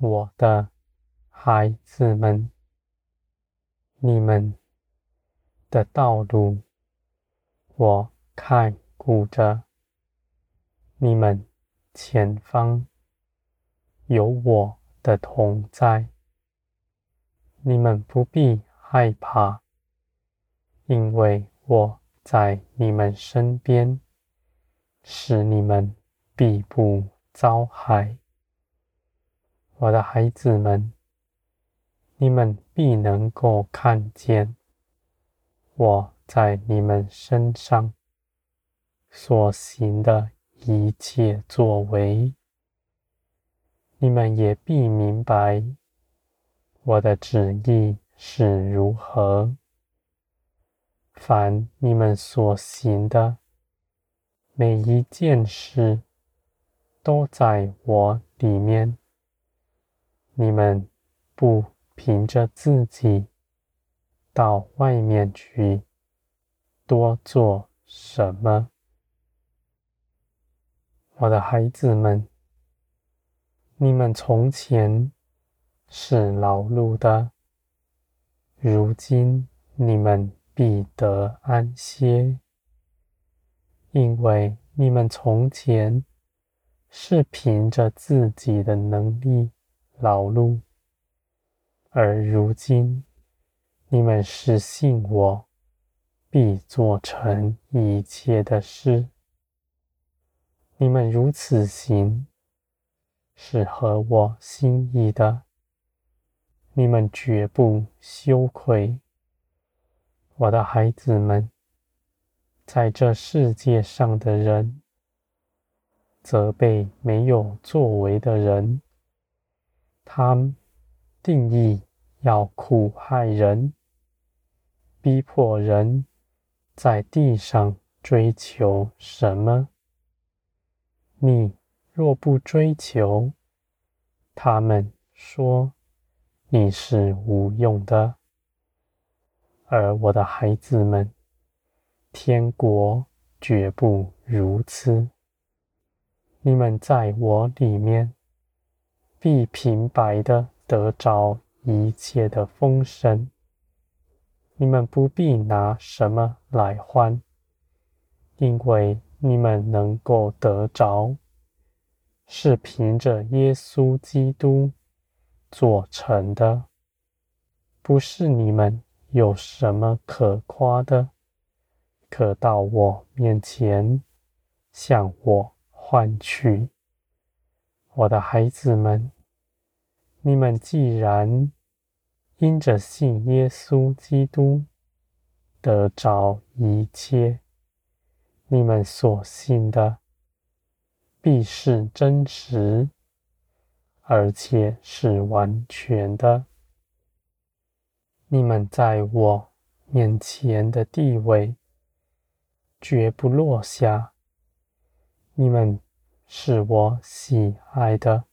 我的孩子们，你们的道路，我看顾着。你们前方有我的同在，你们不必害怕，因为我在你们身边，使你们必不遭害。我的孩子们，你们必能够看见我在你们身上所行的一切作为，你们也必明白我的旨意是如何。凡你们所行的每一件事，都在我里面。你们不凭着自己到外面去多做什么。我的孩子们，你们从前是劳碌的，如今你们必得安歇，因为你们从前是凭着自己的能力劳碌，而如今你们是信我，必做成一切的事。你们如此行，是合我心意的。你们绝不羞愧，我的孩子们。在这世界上的人，责备没有作为的人，他定义要苦害人，逼迫人，在地上追求什么？你若不追求，他们说你是无用的。而我的孩子们，天国绝不如此。你们在我里面，必平白的得着一切的丰盛。你们不必拿什么来换，因为。你们能够得着，是凭着耶稣基督做成的，不是你们有什么可夸的，可到我面前向我换取。我的孩子们，你们既然因着信耶稣基督得着一切。你们所信的必是真实，而且是完全的。你们在我面前的地位绝不落下。你们是我喜爱的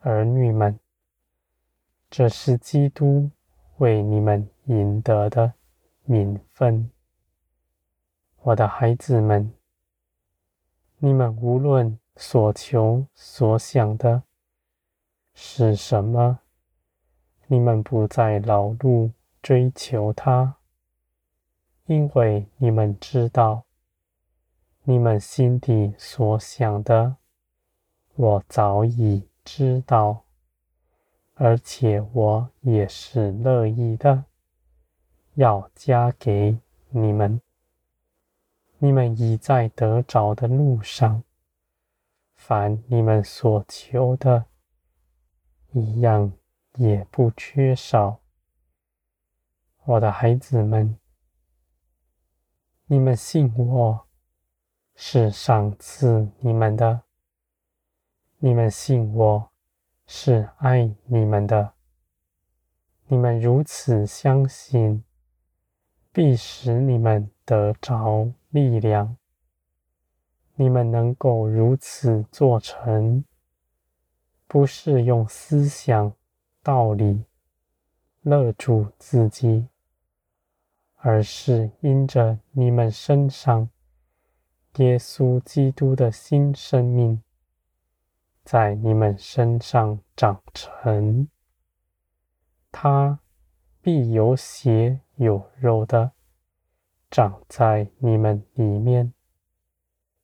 儿女们，这是基督为你们赢得的名分。我的孩子们，你们无论所求所想的是什么，你们不再劳碌追求它，因为你们知道，你们心底所想的，我早已知道，而且我也是乐意的，要加给你们。你们已在得着的路上，凡你们所求的，一样也不缺少。我的孩子们，你们信我是赏赐你们的，你们信我是爱你们的。你们如此相信，必使你们得着。力量，你们能够如此做成，不是用思想道理勒住自己，而是因着你们身上耶稣基督的新生命，在你们身上长成。他必有血有肉的长在你们里面，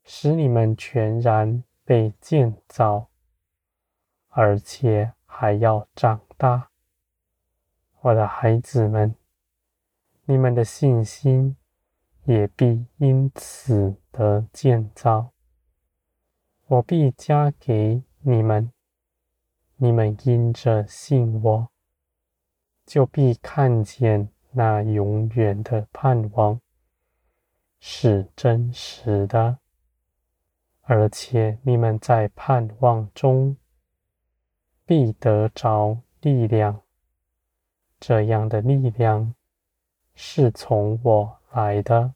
使你们全然被建造，而且还要长大。我的孩子们，你们的信心也必因此得建造。我必加给你们，你们因着信我，就必看见那永远的盼望是真实的，而且你们在盼望中必得着力量。这样的力量是从我来的，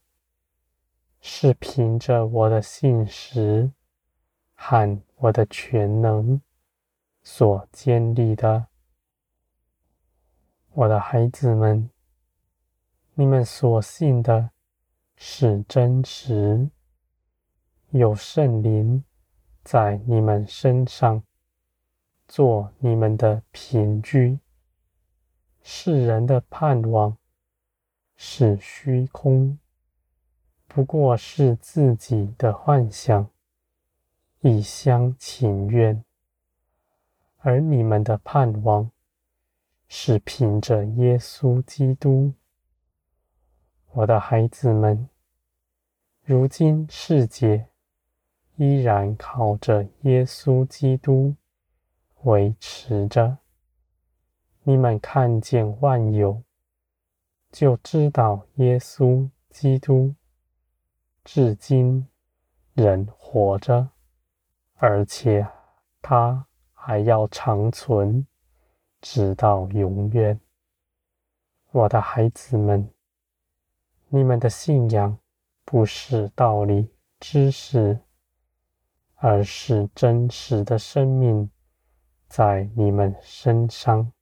是凭着我的信实和我的全能所建立的。我的孩子们，你们所信的是真实，有圣灵在你们身上做你们的凭据。世人的盼望是虚空，不过是自己的幻想，一厢情愿；而你们的盼望是凭着耶稣基督。我的孩子们，如今世界依然靠着耶稣基督维持着。你们看见万有，就知道耶稣基督至今仍活着，而且他还要长存，直到永远。我的孩子们，你们的信仰不是道理、知识，而是真实的生命在你们身上。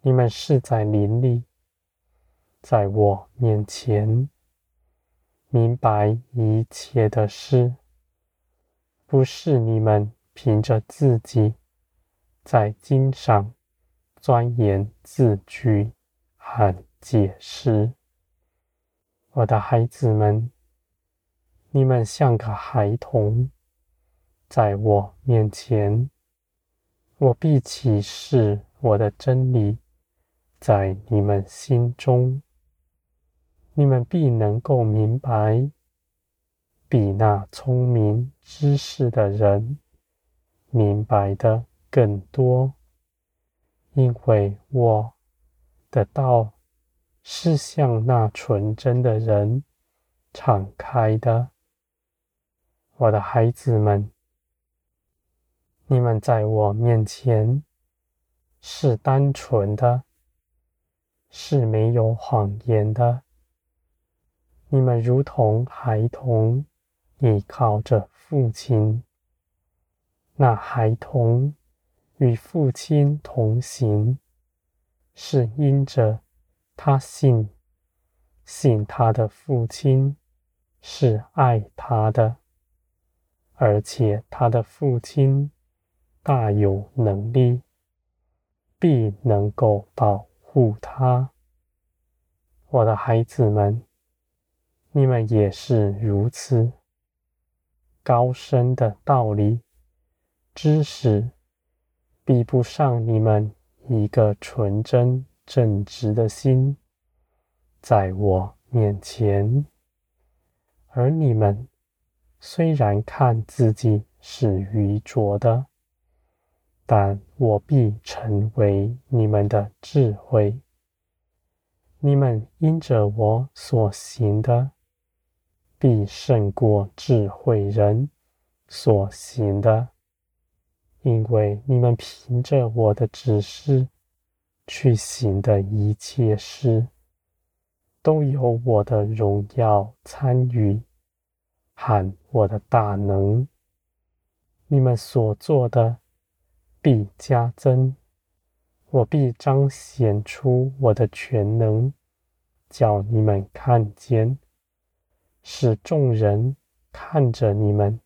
你们是在灵里，在我面前明白一切的事，不是你们凭着自己在经上钻研字句和解释。我的孩子们，你们像个孩童，在我面前，我必启示我的真理。在你们心中，你们必能够明白，比那聪明知识的人明白的更多，因为我的道是向那纯真的人敞开的。我的孩子们，你们在我面前是单纯的。是没有谎言的。你们如同孩童，依靠着父亲。那孩童与父亲同行，是因着他信，信他的父亲是爱他的，而且他的父亲大有能力，必能够保护他，我的孩子们，你们也是如此。高深的道理、知识，比不上你们一个纯真正直的心，在我面前。而你们虽然看自己是愚拙的，但我必成为你们的智慧。你们因着我所行的，必胜过智慧人所行的，因为你们凭着我的指示去行的一切事，都有我的荣耀参与喊我的大能。你们所做的。必加增，我必彰显出我的全能，叫你们看见，使众人看着你们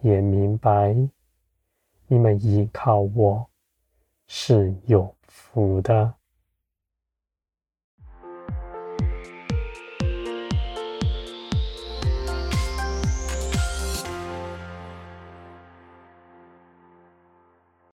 也明白，你们依靠我是有福的。